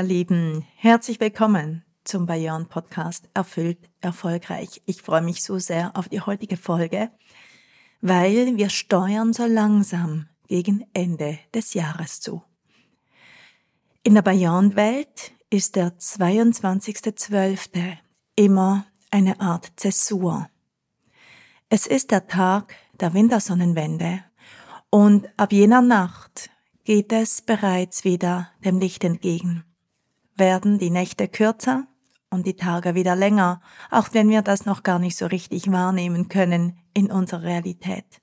Ihr Lieben, herzlich willkommen zum Bayern Podcast Erfüllt erfolgreich. Ich freue mich so sehr auf die heutige Folge, weil wir steuern so langsam gegen Ende des Jahres zu. In der Bayern-Welt ist der 22.12. immer eine Art Zäsur. Es ist der Tag der Wintersonnenwende und ab jener Nacht geht es bereits wieder dem Licht entgegen. Werden die Nächte kürzer und die Tage wieder länger, auch wenn wir das noch gar nicht so richtig wahrnehmen können in unserer Realität.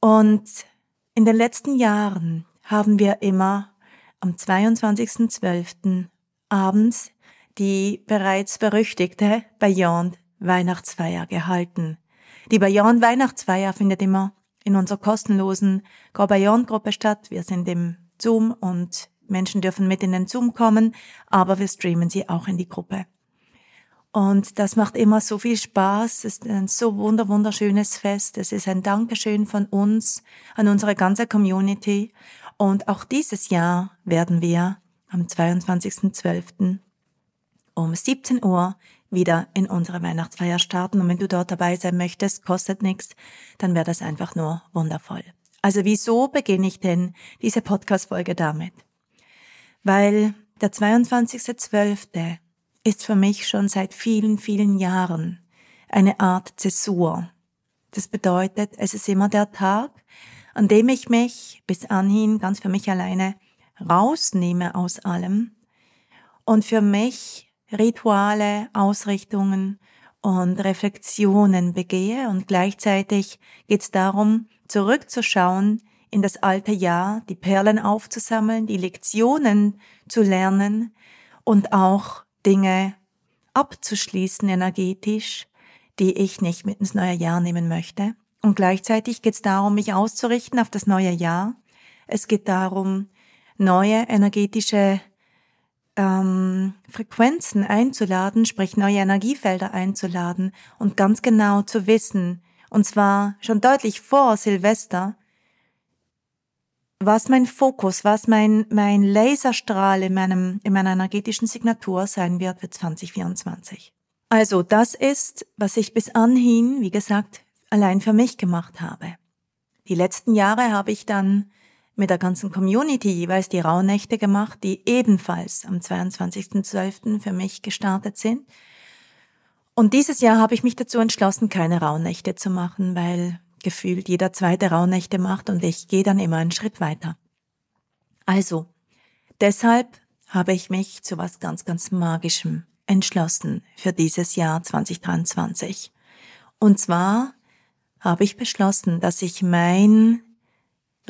Und in den letzten Jahren haben wir immer am 22.12. abends die bereits berüchtigte Beyond Weihnachtsfeier gehalten. Die Beyond Weihnachtsfeier findet immer in unserer kostenlosen Gorbayon-Gruppe statt. Wir sind im Zoom und Menschen dürfen mit in den Zoom kommen, aber wir streamen sie auch in die Gruppe. Und das macht immer so viel Spaß. Es ist ein so wunder, wunderschönes Fest. Es ist ein Dankeschön von uns an unsere ganze Community. Und auch dieses Jahr werden wir am 22.12. um 17 Uhr wieder in unsere Weihnachtsfeier starten. Und wenn du dort dabei sein möchtest, kostet nichts, dann wäre das einfach nur wundervoll. Also wieso beginne ich denn diese Podcast-Folge damit? Weil der 22.12. ist für mich schon seit vielen, vielen Jahren eine Art Zäsur. Das bedeutet, es ist immer der Tag, an dem ich mich bis anhin ganz für mich alleine rausnehme aus allem und für mich Rituale, Ausrichtungen und Reflexionen begehe und gleichzeitig geht es darum, zurückzuschauen in das alte Jahr, die Perlen aufzusammeln, die Lektionen zu lernen und auch Dinge abzuschließen energetisch, die ich nicht mit ins neue Jahr nehmen möchte. Und gleichzeitig geht es darum, mich auszurichten auf das neue Jahr. Es geht darum, neue energetische ähm, Frequenzen einzuladen, sprich neue Energiefelder einzuladen und ganz genau zu wissen, und zwar schon deutlich vor Silvester, was mein Fokus, was mein, mein Laserstrahl in, meinem, in meiner energetischen Signatur sein wird für 2024. Also das ist, was ich bis anhin, wie gesagt, allein für mich gemacht habe. Die letzten Jahre habe ich dann mit der ganzen Community jeweils die Rauhnächte gemacht, die ebenfalls am 22.12. für mich gestartet sind. Und dieses Jahr habe ich mich dazu entschlossen, keine Rauhnächte zu machen, weil gefühlt jeder zweite Rauhnächte macht und ich gehe dann immer einen Schritt weiter. Also, deshalb habe ich mich zu was ganz, ganz Magischem entschlossen für dieses Jahr 2023. Und zwar habe ich beschlossen, dass ich mein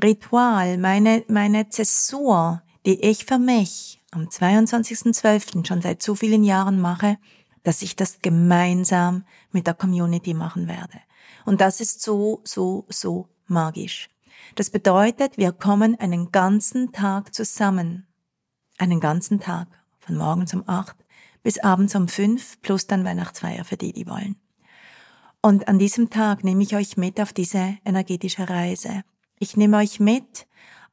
Ritual, meine, meine Zäsur, die ich für mich am 22.12. schon seit so vielen Jahren mache, dass ich das gemeinsam mit der Community machen werde. Und das ist so, so, so magisch. Das bedeutet, wir kommen einen ganzen Tag zusammen. Einen ganzen Tag. Von morgens um acht bis abends um fünf plus dann Weihnachtsfeier für die, die wollen. Und an diesem Tag nehme ich euch mit auf diese energetische Reise. Ich nehme euch mit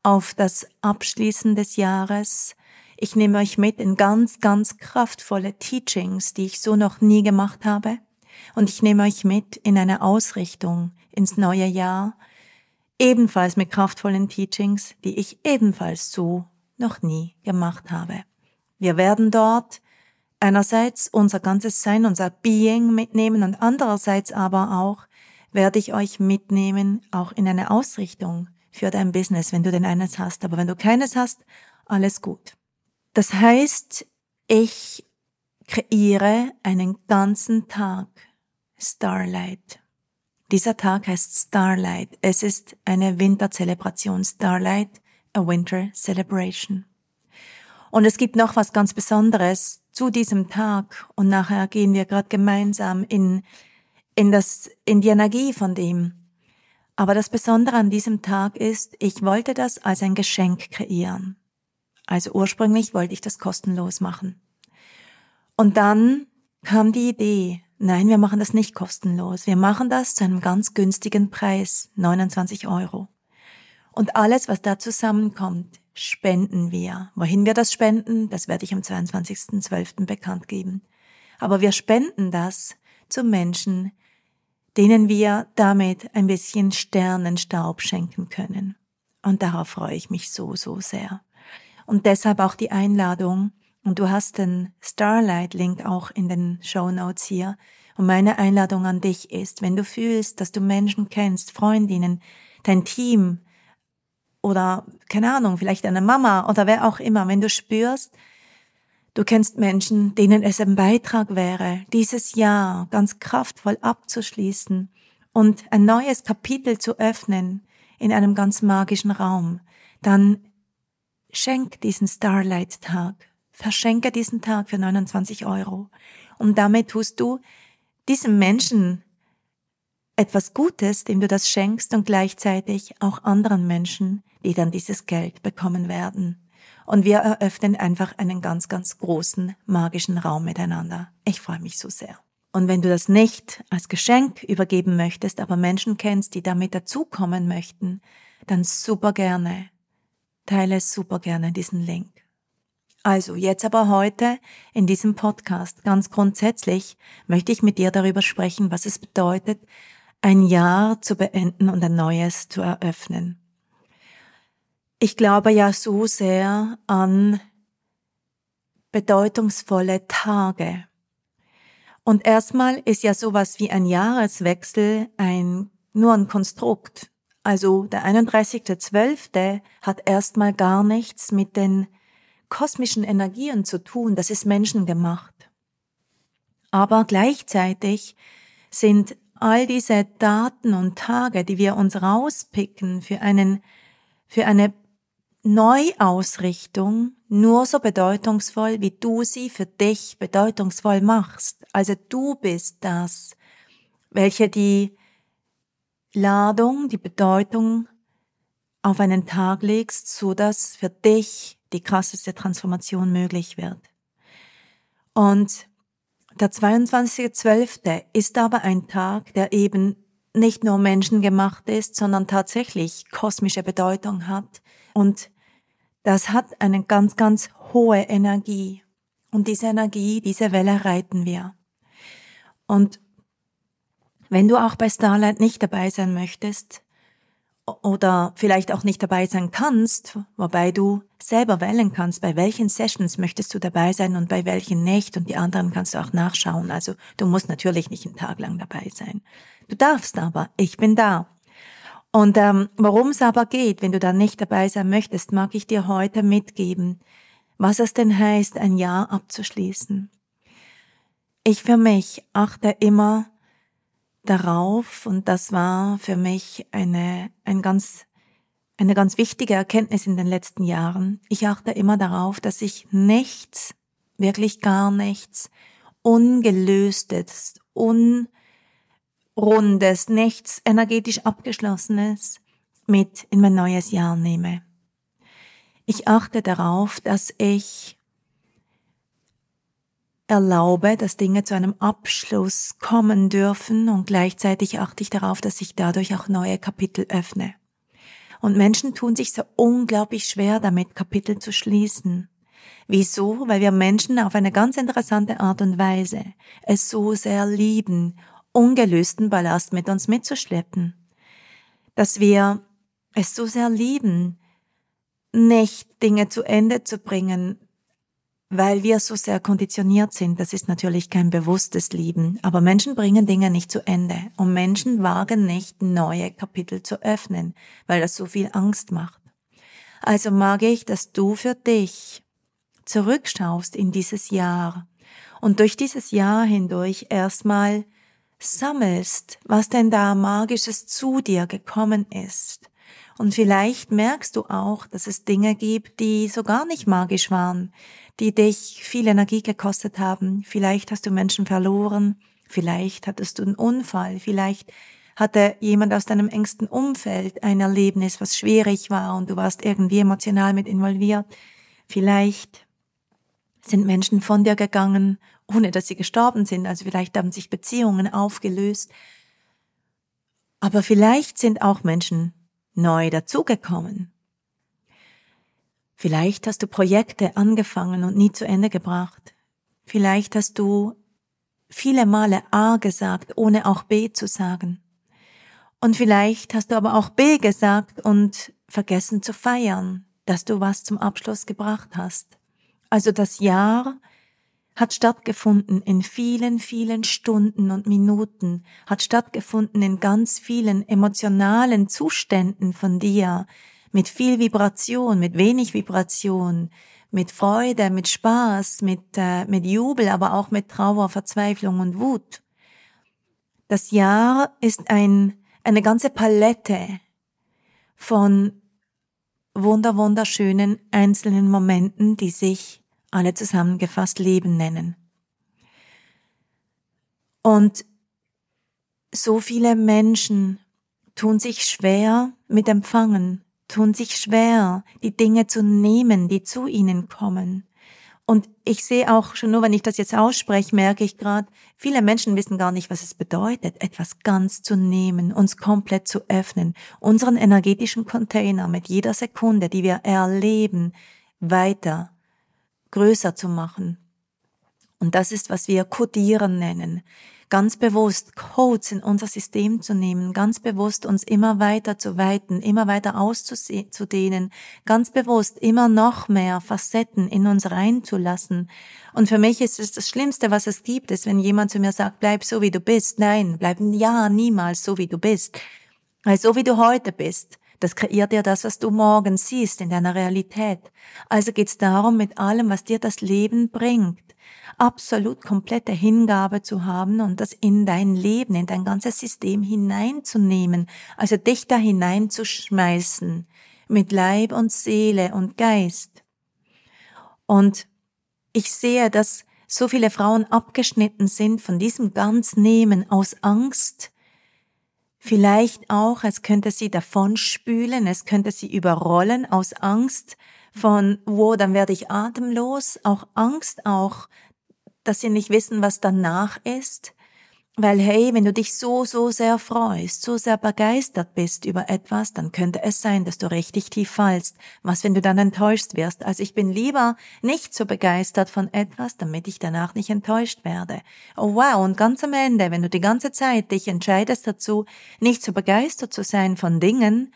auf das Abschließen des Jahres. Ich nehme euch mit in ganz, ganz kraftvolle Teachings, die ich so noch nie gemacht habe. Und ich nehme euch mit in eine Ausrichtung ins neue Jahr, ebenfalls mit kraftvollen Teachings, die ich ebenfalls so noch nie gemacht habe. Wir werden dort einerseits unser ganzes Sein, unser Being mitnehmen und andererseits aber auch werde ich euch mitnehmen, auch in eine Ausrichtung für dein Business, wenn du denn eines hast. Aber wenn du keines hast, alles gut. Das heißt, ich kreiere einen ganzen Tag Starlight. Dieser Tag heißt Starlight. Es ist eine Winterzelebration. Starlight, a Winter Celebration. Und es gibt noch was ganz Besonderes zu diesem Tag. Und nachher gehen wir gerade gemeinsam in, in das, in die Energie von dem. Aber das Besondere an diesem Tag ist, ich wollte das als ein Geschenk kreieren. Also ursprünglich wollte ich das kostenlos machen. Und dann kam die Idee, nein, wir machen das nicht kostenlos. Wir machen das zu einem ganz günstigen Preis, 29 Euro. Und alles, was da zusammenkommt, spenden wir. Wohin wir das spenden, das werde ich am 22.12. bekannt geben. Aber wir spenden das zu Menschen, denen wir damit ein bisschen Sternenstaub schenken können. Und darauf freue ich mich so, so sehr. Und deshalb auch die Einladung, und du hast den Starlight-Link auch in den Show Notes hier. Und meine Einladung an dich ist, wenn du fühlst, dass du Menschen kennst, Freundinnen, dein Team oder keine Ahnung, vielleicht deine Mama oder wer auch immer, wenn du spürst, du kennst Menschen, denen es ein Beitrag wäre, dieses Jahr ganz kraftvoll abzuschließen und ein neues Kapitel zu öffnen in einem ganz magischen Raum, dann schenk diesen Starlight-Tag Verschenke diesen Tag für 29 Euro. Und damit tust du diesem Menschen etwas Gutes, dem du das schenkst und gleichzeitig auch anderen Menschen, die dann dieses Geld bekommen werden. Und wir eröffnen einfach einen ganz, ganz großen magischen Raum miteinander. Ich freue mich so sehr. Und wenn du das nicht als Geschenk übergeben möchtest, aber Menschen kennst, die damit dazukommen möchten, dann super gerne. Teile super gerne diesen Link. Also jetzt aber heute in diesem Podcast ganz grundsätzlich möchte ich mit dir darüber sprechen, was es bedeutet, ein Jahr zu beenden und ein neues zu eröffnen. Ich glaube ja so sehr an bedeutungsvolle Tage. Und erstmal ist ja sowas wie ein Jahreswechsel ein, nur ein Konstrukt. Also der 31.12. hat erstmal gar nichts mit den kosmischen Energien zu tun, das ist menschengemacht. Aber gleichzeitig sind all diese Daten und Tage, die wir uns rauspicken für einen, für eine Neuausrichtung, nur so bedeutungsvoll, wie du sie für dich bedeutungsvoll machst. Also du bist das, welche die Ladung, die Bedeutung auf einen Tag legst, so dass für dich die krasseste Transformation möglich wird. Und der 22.12. ist aber ein Tag, der eben nicht nur menschengemacht ist, sondern tatsächlich kosmische Bedeutung hat. Und das hat eine ganz, ganz hohe Energie. Und diese Energie, diese Welle reiten wir. Und wenn du auch bei Starlight nicht dabei sein möchtest, oder vielleicht auch nicht dabei sein kannst, wobei du selber wählen kannst, bei welchen Sessions möchtest du dabei sein und bei welchen nicht und die anderen kannst du auch nachschauen. Also du musst natürlich nicht einen Tag lang dabei sein. Du darfst aber, ich bin da. Und ähm, worum es aber geht, wenn du da nicht dabei sein möchtest, mag ich dir heute mitgeben, was es denn heißt, ein Jahr abzuschließen. Ich für mich achte immer darauf und das war für mich eine, ein ganz, eine ganz wichtige Erkenntnis in den letzten Jahren. Ich achte immer darauf, dass ich nichts, wirklich gar nichts, ungelöstes, unrundes, nichts energetisch abgeschlossenes mit in mein neues Jahr nehme. Ich achte darauf, dass ich erlaube, dass Dinge zu einem Abschluss kommen dürfen und gleichzeitig achte ich darauf, dass ich dadurch auch neue Kapitel öffne. Und Menschen tun sich so unglaublich schwer damit, Kapitel zu schließen. Wieso? Weil wir Menschen auf eine ganz interessante Art und Weise es so sehr lieben, ungelösten Ballast mit uns mitzuschleppen. Dass wir es so sehr lieben, nicht Dinge zu Ende zu bringen, weil wir so sehr konditioniert sind. Das ist natürlich kein bewusstes Lieben, aber Menschen bringen Dinge nicht zu Ende und Menschen wagen nicht, neue Kapitel zu öffnen, weil das so viel Angst macht. Also mag ich, dass du für dich zurückschaust in dieses Jahr und durch dieses Jahr hindurch erstmal sammelst, was denn da magisches zu dir gekommen ist. Und vielleicht merkst du auch, dass es Dinge gibt, die so gar nicht magisch waren, die dich viel Energie gekostet haben. Vielleicht hast du Menschen verloren, vielleicht hattest du einen Unfall, vielleicht hatte jemand aus deinem engsten Umfeld ein Erlebnis, was schwierig war und du warst irgendwie emotional mit involviert. Vielleicht sind Menschen von dir gegangen, ohne dass sie gestorben sind, also vielleicht haben sich Beziehungen aufgelöst. Aber vielleicht sind auch Menschen neu dazugekommen. Vielleicht hast du Projekte angefangen und nie zu Ende gebracht. Vielleicht hast du viele Male A gesagt, ohne auch B zu sagen. Und vielleicht hast du aber auch B gesagt und vergessen zu feiern, dass du was zum Abschluss gebracht hast. Also das Jahr hat stattgefunden in vielen, vielen Stunden und Minuten, hat stattgefunden in ganz vielen emotionalen Zuständen von dir, mit viel Vibration, mit wenig Vibration, mit Freude, mit Spaß, mit, äh, mit Jubel, aber auch mit Trauer, Verzweiflung und Wut. Das Jahr ist ein, eine ganze Palette von wunder, wunderschönen einzelnen Momenten, die sich alle zusammengefasst Leben nennen. Und so viele Menschen tun sich schwer mit Empfangen, tun sich schwer, die Dinge zu nehmen, die zu ihnen kommen. Und ich sehe auch schon nur, wenn ich das jetzt ausspreche, merke ich gerade, viele Menschen wissen gar nicht, was es bedeutet, etwas ganz zu nehmen, uns komplett zu öffnen, unseren energetischen Container mit jeder Sekunde, die wir erleben, weiter größer zu machen. Und das ist, was wir Codieren nennen ganz bewusst Codes in unser System zu nehmen, ganz bewusst uns immer weiter zu weiten, immer weiter auszudehnen, ganz bewusst immer noch mehr Facetten in uns reinzulassen. Und für mich ist es das Schlimmste, was es gibt, ist, wenn jemand zu mir sagt, bleib so wie du bist. Nein, bleib ja niemals so wie du bist. Weil so wie du heute bist, das kreiert ja das, was du morgen siehst in deiner Realität. Also geht's darum, mit allem, was dir das Leben bringt, absolut komplette Hingabe zu haben und das in dein Leben, in dein ganzes System hineinzunehmen, also dich da hineinzuschmeißen, mit Leib und Seele und Geist. Und ich sehe, dass so viele Frauen abgeschnitten sind von diesem ganz Nehmen aus Angst, vielleicht auch, es könnte sie davonspülen, es könnte sie überrollen aus Angst von, wo, dann werde ich atemlos, auch Angst auch dass sie nicht wissen, was danach ist. Weil hey, wenn du dich so, so sehr freust, so sehr begeistert bist über etwas, dann könnte es sein, dass du richtig tief fallst. Was, wenn du dann enttäuscht wirst? Also ich bin lieber nicht so begeistert von etwas, damit ich danach nicht enttäuscht werde. Oh wow, und ganz am Ende, wenn du die ganze Zeit dich entscheidest dazu, nicht so begeistert zu sein von Dingen,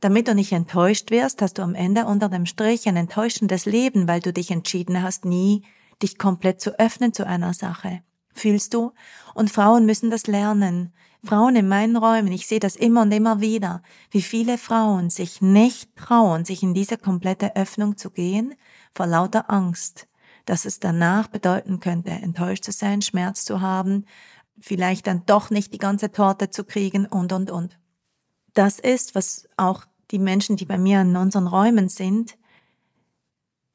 damit du nicht enttäuscht wirst, hast du am Ende unter dem Strich ein enttäuschendes Leben, weil du dich entschieden hast, nie dich komplett zu öffnen zu einer Sache. Fühlst du? Und Frauen müssen das lernen. Frauen in meinen Räumen, ich sehe das immer und immer wieder, wie viele Frauen sich nicht trauen, sich in diese komplette Öffnung zu gehen, vor lauter Angst, dass es danach bedeuten könnte, enttäuscht zu sein, Schmerz zu haben, vielleicht dann doch nicht die ganze Torte zu kriegen und, und, und. Das ist, was auch die Menschen, die bei mir in unseren Räumen sind,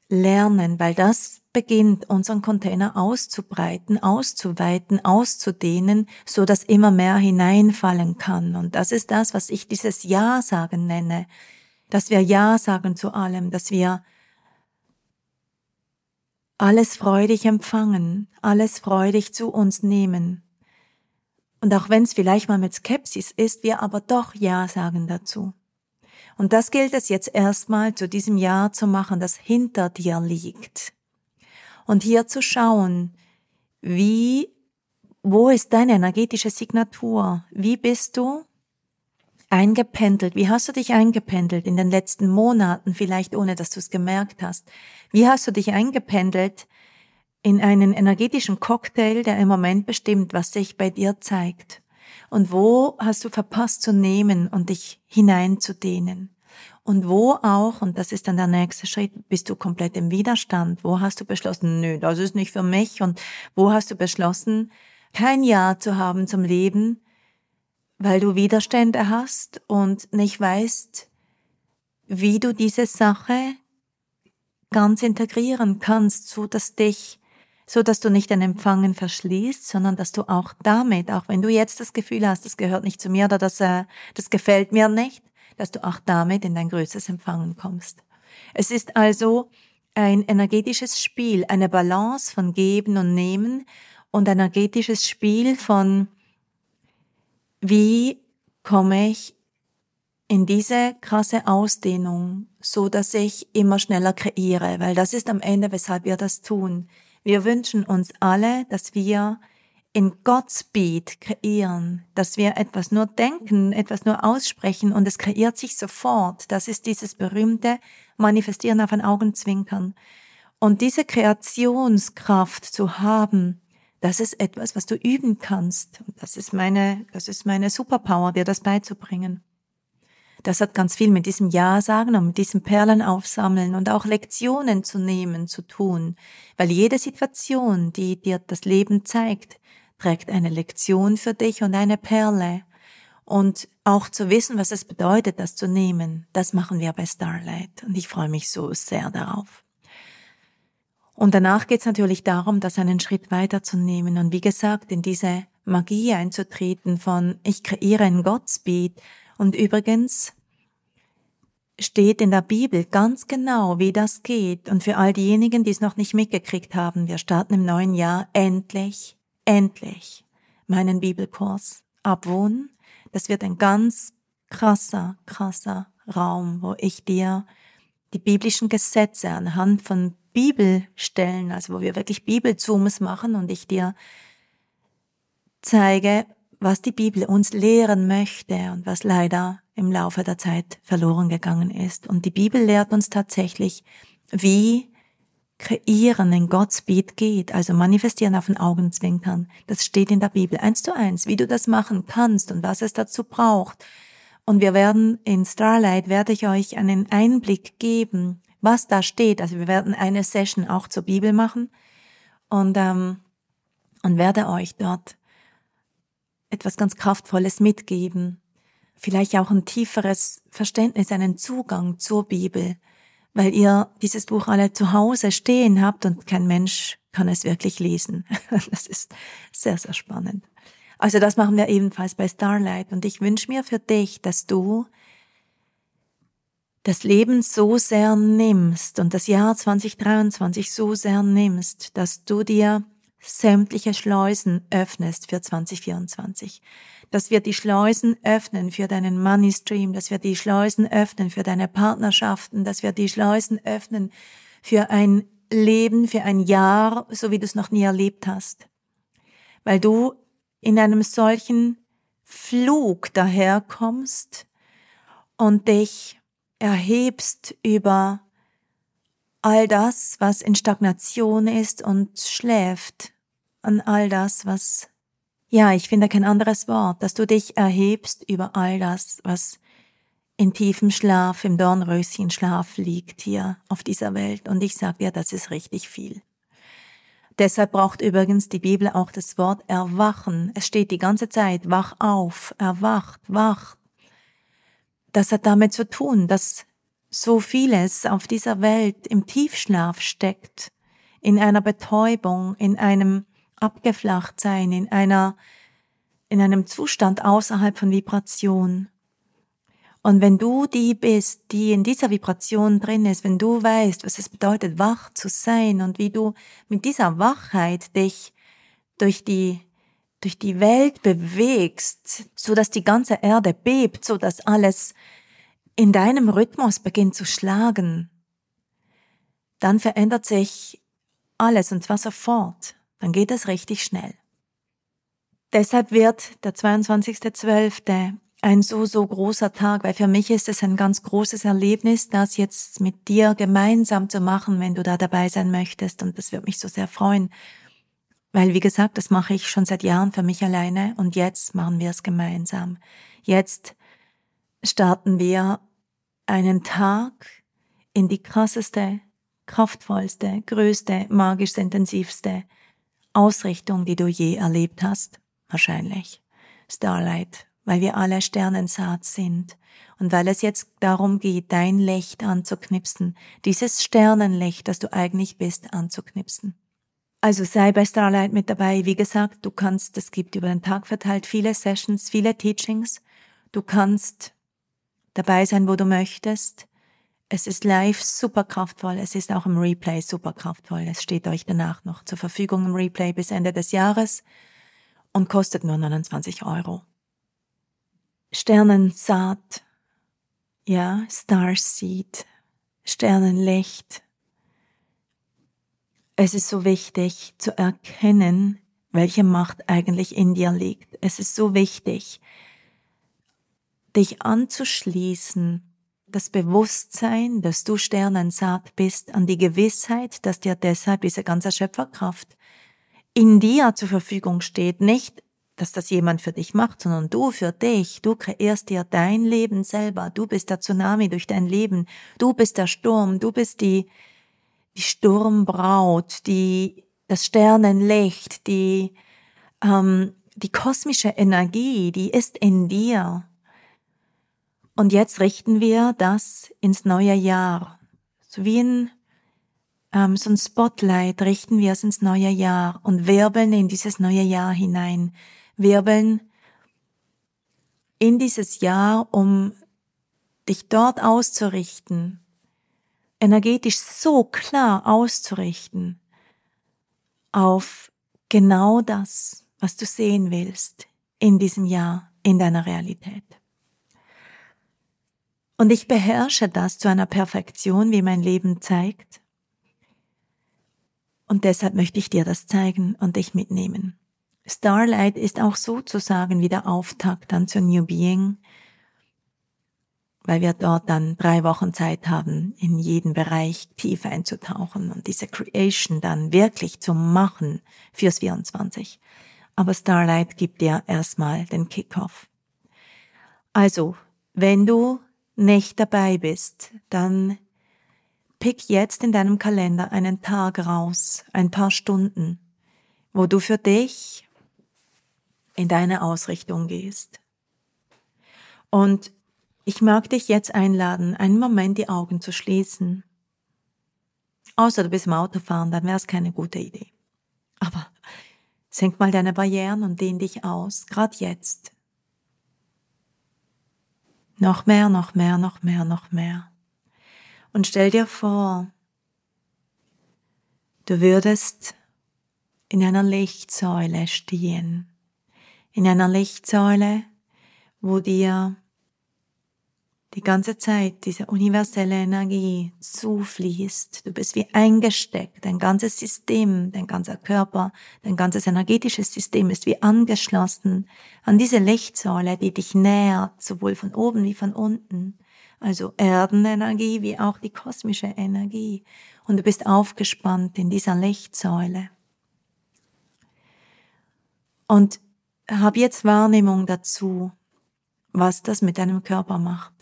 lernen, weil das beginnt, unseren Container auszubreiten, auszuweiten, auszudehnen, so dass immer mehr hineinfallen kann. Und das ist das, was ich dieses Ja sagen nenne, dass wir Ja sagen zu allem, dass wir alles freudig empfangen, alles freudig zu uns nehmen. Und auch wenn es vielleicht mal mit Skepsis ist, wir aber doch Ja sagen dazu. Und das gilt es jetzt erstmal zu diesem Jahr zu machen, das hinter dir liegt. Und hier zu schauen, wie, wo ist deine energetische Signatur? Wie bist du eingependelt? Wie hast du dich eingependelt in den letzten Monaten, vielleicht ohne dass du es gemerkt hast? Wie hast du dich eingependelt in einen energetischen Cocktail, der im Moment bestimmt, was sich bei dir zeigt? Und wo hast du verpasst zu nehmen und dich hineinzudehnen? Und wo auch, und das ist dann der nächste Schritt, bist du komplett im Widerstand? Wo hast du beschlossen, nö, das ist nicht für mich? Und wo hast du beschlossen, kein Ja zu haben zum Leben, weil du Widerstände hast und nicht weißt, wie du diese Sache ganz integrieren kannst, so dass dich, so dass du nicht den Empfangen verschließt, sondern dass du auch damit, auch wenn du jetzt das Gefühl hast, das gehört nicht zu mir oder das, äh, das gefällt mir nicht, dass du auch damit in dein größtes Empfangen kommst. Es ist also ein energetisches Spiel, eine Balance von Geben und Nehmen und ein energetisches Spiel von wie komme ich in diese krasse Ausdehnung, so dass ich immer schneller kreiere, weil das ist am Ende, weshalb wir das tun. Wir wünschen uns alle, dass wir in Godspeed kreieren, dass wir etwas nur denken, etwas nur aussprechen und es kreiert sich sofort. Das ist dieses berühmte Manifestieren auf ein Augenzwinkern. Und diese Kreationskraft zu haben, das ist etwas, was du üben kannst. Das ist meine, das ist meine Superpower, dir das beizubringen. Das hat ganz viel mit diesem Ja sagen und mit diesem Perlen aufsammeln und auch Lektionen zu nehmen, zu tun. Weil jede Situation, die dir das Leben zeigt, trägt eine Lektion für dich und eine Perle. Und auch zu wissen, was es bedeutet, das zu nehmen, das machen wir bei Starlight. Und ich freue mich so sehr darauf. Und danach geht es natürlich darum, das einen Schritt weiterzunehmen und wie gesagt, in diese Magie einzutreten von ich kreiere ein Godspeed. Und übrigens steht in der Bibel ganz genau, wie das geht. Und für all diejenigen, die es noch nicht mitgekriegt haben, wir starten im neuen Jahr endlich, endlich meinen Bibelkurs abwohnen. Das wird ein ganz krasser, krasser Raum, wo ich dir die biblischen Gesetze anhand von Bibelstellen, also wo wir wirklich Bibelzooms machen und ich dir zeige, was die Bibel uns lehren möchte und was leider im Laufe der Zeit verloren gegangen ist. Und die Bibel lehrt uns tatsächlich, wie kreieren in Godspeed geht, also manifestieren auf den Augenzwinkern. Das steht in der Bibel eins zu eins, wie du das machen kannst und was es dazu braucht. Und wir werden in Starlight werde ich euch einen Einblick geben, was da steht. Also wir werden eine Session auch zur Bibel machen und, ähm, und werde euch dort etwas ganz Kraftvolles mitgeben. Vielleicht auch ein tieferes Verständnis, einen Zugang zur Bibel, weil ihr dieses Buch alle zu Hause stehen habt und kein Mensch kann es wirklich lesen. Das ist sehr, sehr spannend. Also das machen wir ebenfalls bei Starlight und ich wünsche mir für dich, dass du das Leben so sehr nimmst und das Jahr 2023 so sehr nimmst, dass du dir sämtliche Schleusen öffnest für 2024. Dass wir die Schleusen öffnen für deinen Money Stream, dass wir die Schleusen öffnen für deine Partnerschaften, dass wir die Schleusen öffnen für ein Leben, für ein Jahr, so wie du es noch nie erlebt hast. Weil du in einem solchen Flug daherkommst und dich erhebst über all das, was in Stagnation ist und schläft, an all das, was, ja, ich finde kein anderes Wort, dass du dich erhebst über all das, was in tiefem Schlaf, im Dornröschenschlaf liegt hier auf dieser Welt. Und ich sage dir, das ist richtig viel. Deshalb braucht übrigens die Bibel auch das Wort erwachen. Es steht die ganze Zeit, wach auf, erwacht, wacht, das hat damit zu tun, dass so vieles auf dieser Welt im Tiefschlaf steckt, in einer Betäubung, in einem Abgeflachtsein, in einer, in einem Zustand außerhalb von Vibration. Und wenn du die bist, die in dieser Vibration drin ist, wenn du weißt, was es bedeutet, wach zu sein und wie du mit dieser Wachheit dich durch die durch die Welt bewegst, so dass die ganze Erde bebt, so dass alles in deinem Rhythmus beginnt zu schlagen, dann verändert sich alles und zwar sofort. Dann geht es richtig schnell. Deshalb wird der 22.12. ein so, so großer Tag, weil für mich ist es ein ganz großes Erlebnis, das jetzt mit dir gemeinsam zu machen, wenn du da dabei sein möchtest. Und das wird mich so sehr freuen. Weil, wie gesagt, das mache ich schon seit Jahren für mich alleine und jetzt machen wir es gemeinsam. Jetzt starten wir einen Tag in die krasseste, kraftvollste, größte, magisch intensivste Ausrichtung, die du je erlebt hast. Wahrscheinlich. Starlight weil wir alle Sternensaat sind und weil es jetzt darum geht, dein Licht anzuknipsen, dieses Sternenlicht, das du eigentlich bist, anzuknipsen. Also sei bei Starlight mit dabei. Wie gesagt, du kannst, es gibt über den Tag verteilt viele Sessions, viele Teachings. Du kannst dabei sein, wo du möchtest. Es ist live super kraftvoll. Es ist auch im Replay super kraftvoll. Es steht euch danach noch zur Verfügung im Replay bis Ende des Jahres und kostet nur 29 Euro. Sternensaat, ja, Starseed, Sternenlicht. Es ist so wichtig zu erkennen, welche Macht eigentlich in dir liegt. Es ist so wichtig, dich anzuschließen, das Bewusstsein, dass du Sternensaat bist, an die Gewissheit, dass dir deshalb diese ganze Schöpferkraft in dir zur Verfügung steht, nicht dass das jemand für dich macht, sondern du für dich. Du kreierst dir dein Leben selber. Du bist der Tsunami durch dein Leben. Du bist der Sturm. Du bist die, die Sturmbraut, die, das Sternenlicht, die, ähm, die kosmische Energie, die ist in dir. Und jetzt richten wir das ins neue Jahr. So wie ein, ähm, so ein Spotlight richten wir es ins neue Jahr und wirbeln in dieses neue Jahr hinein wirbeln in dieses Jahr, um dich dort auszurichten, energetisch so klar auszurichten auf genau das, was du sehen willst in diesem Jahr, in deiner Realität. Und ich beherrsche das zu einer Perfektion, wie mein Leben zeigt. Und deshalb möchte ich dir das zeigen und dich mitnehmen. Starlight ist auch sozusagen wie der Auftakt dann zur New Being, weil wir dort dann drei Wochen Zeit haben, in jeden Bereich tief einzutauchen und diese Creation dann wirklich zu machen fürs 24. Aber Starlight gibt dir erstmal den Kickoff. Also, wenn du nicht dabei bist, dann pick jetzt in deinem Kalender einen Tag raus, ein paar Stunden, wo du für dich in deine Ausrichtung gehst. Und ich mag dich jetzt einladen, einen Moment die Augen zu schließen. Außer du bist im Autofahren, dann wäre es keine gute Idee. Aber senk mal deine Barrieren und dehn dich aus, gerade jetzt. Noch mehr, noch mehr, noch mehr, noch mehr. Und stell dir vor, du würdest in einer Lichtsäule stehen in einer Lichtsäule, wo dir die ganze Zeit diese universelle Energie zufließt. Du bist wie eingesteckt. Dein ganzes System, dein ganzer Körper, dein ganzes energetisches System ist wie angeschlossen an diese Lichtsäule, die dich nährt, sowohl von oben wie von unten. Also Erdenenergie wie auch die kosmische Energie. Und du bist aufgespannt in dieser Lichtsäule. Und hab jetzt Wahrnehmung dazu, was das mit deinem Körper macht.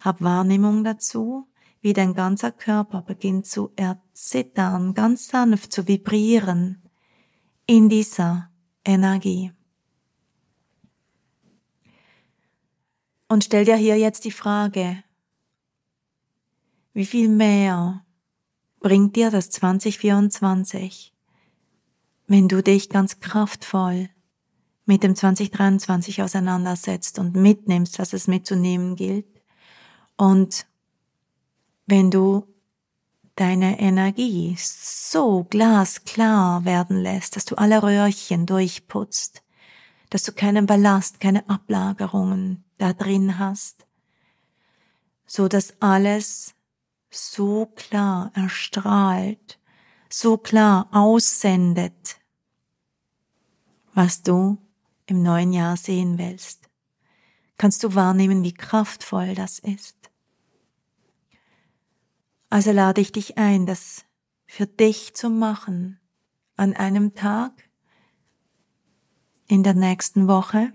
Hab Wahrnehmung dazu, wie dein ganzer Körper beginnt zu erzittern, ganz sanft zu vibrieren in dieser Energie. Und stell dir hier jetzt die Frage, wie viel mehr bringt dir das 2024, wenn du dich ganz kraftvoll mit dem 2023 auseinandersetzt und mitnimmst, was es mitzunehmen gilt. Und wenn du deine Energie so glasklar werden lässt, dass du alle Röhrchen durchputzt, dass du keinen Ballast, keine Ablagerungen da drin hast, so dass alles so klar erstrahlt, so klar aussendet, was du im neuen Jahr sehen willst. kannst du wahrnehmen, wie kraftvoll das ist. Also lade ich dich ein, das für dich zu machen an einem Tag in der nächsten Woche.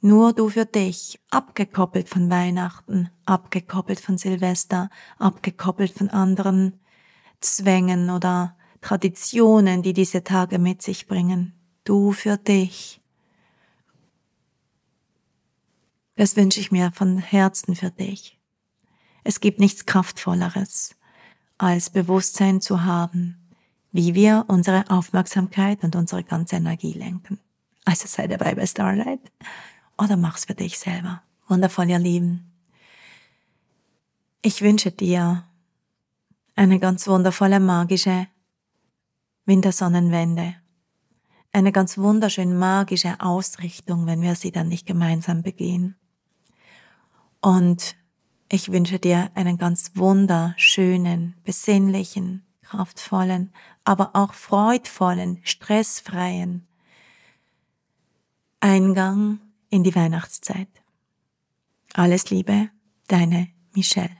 Nur du für dich, abgekoppelt von Weihnachten, abgekoppelt von Silvester, abgekoppelt von anderen Zwängen oder Traditionen, die diese Tage mit sich bringen. Du für dich. Das wünsche ich mir von Herzen für dich. Es gibt nichts Kraftvolleres, als Bewusstsein zu haben, wie wir unsere Aufmerksamkeit und unsere ganze Energie lenken. Also sei dabei bei Starlight oder mach's für dich selber. Wundervoll, ihr Lieben. Ich wünsche dir eine ganz wundervolle, magische Wintersonnenwende. Eine ganz wunderschön magische Ausrichtung, wenn wir sie dann nicht gemeinsam begehen. Und ich wünsche dir einen ganz wunderschönen, besinnlichen, kraftvollen, aber auch freudvollen, stressfreien Eingang in die Weihnachtszeit. Alles Liebe, deine Michelle.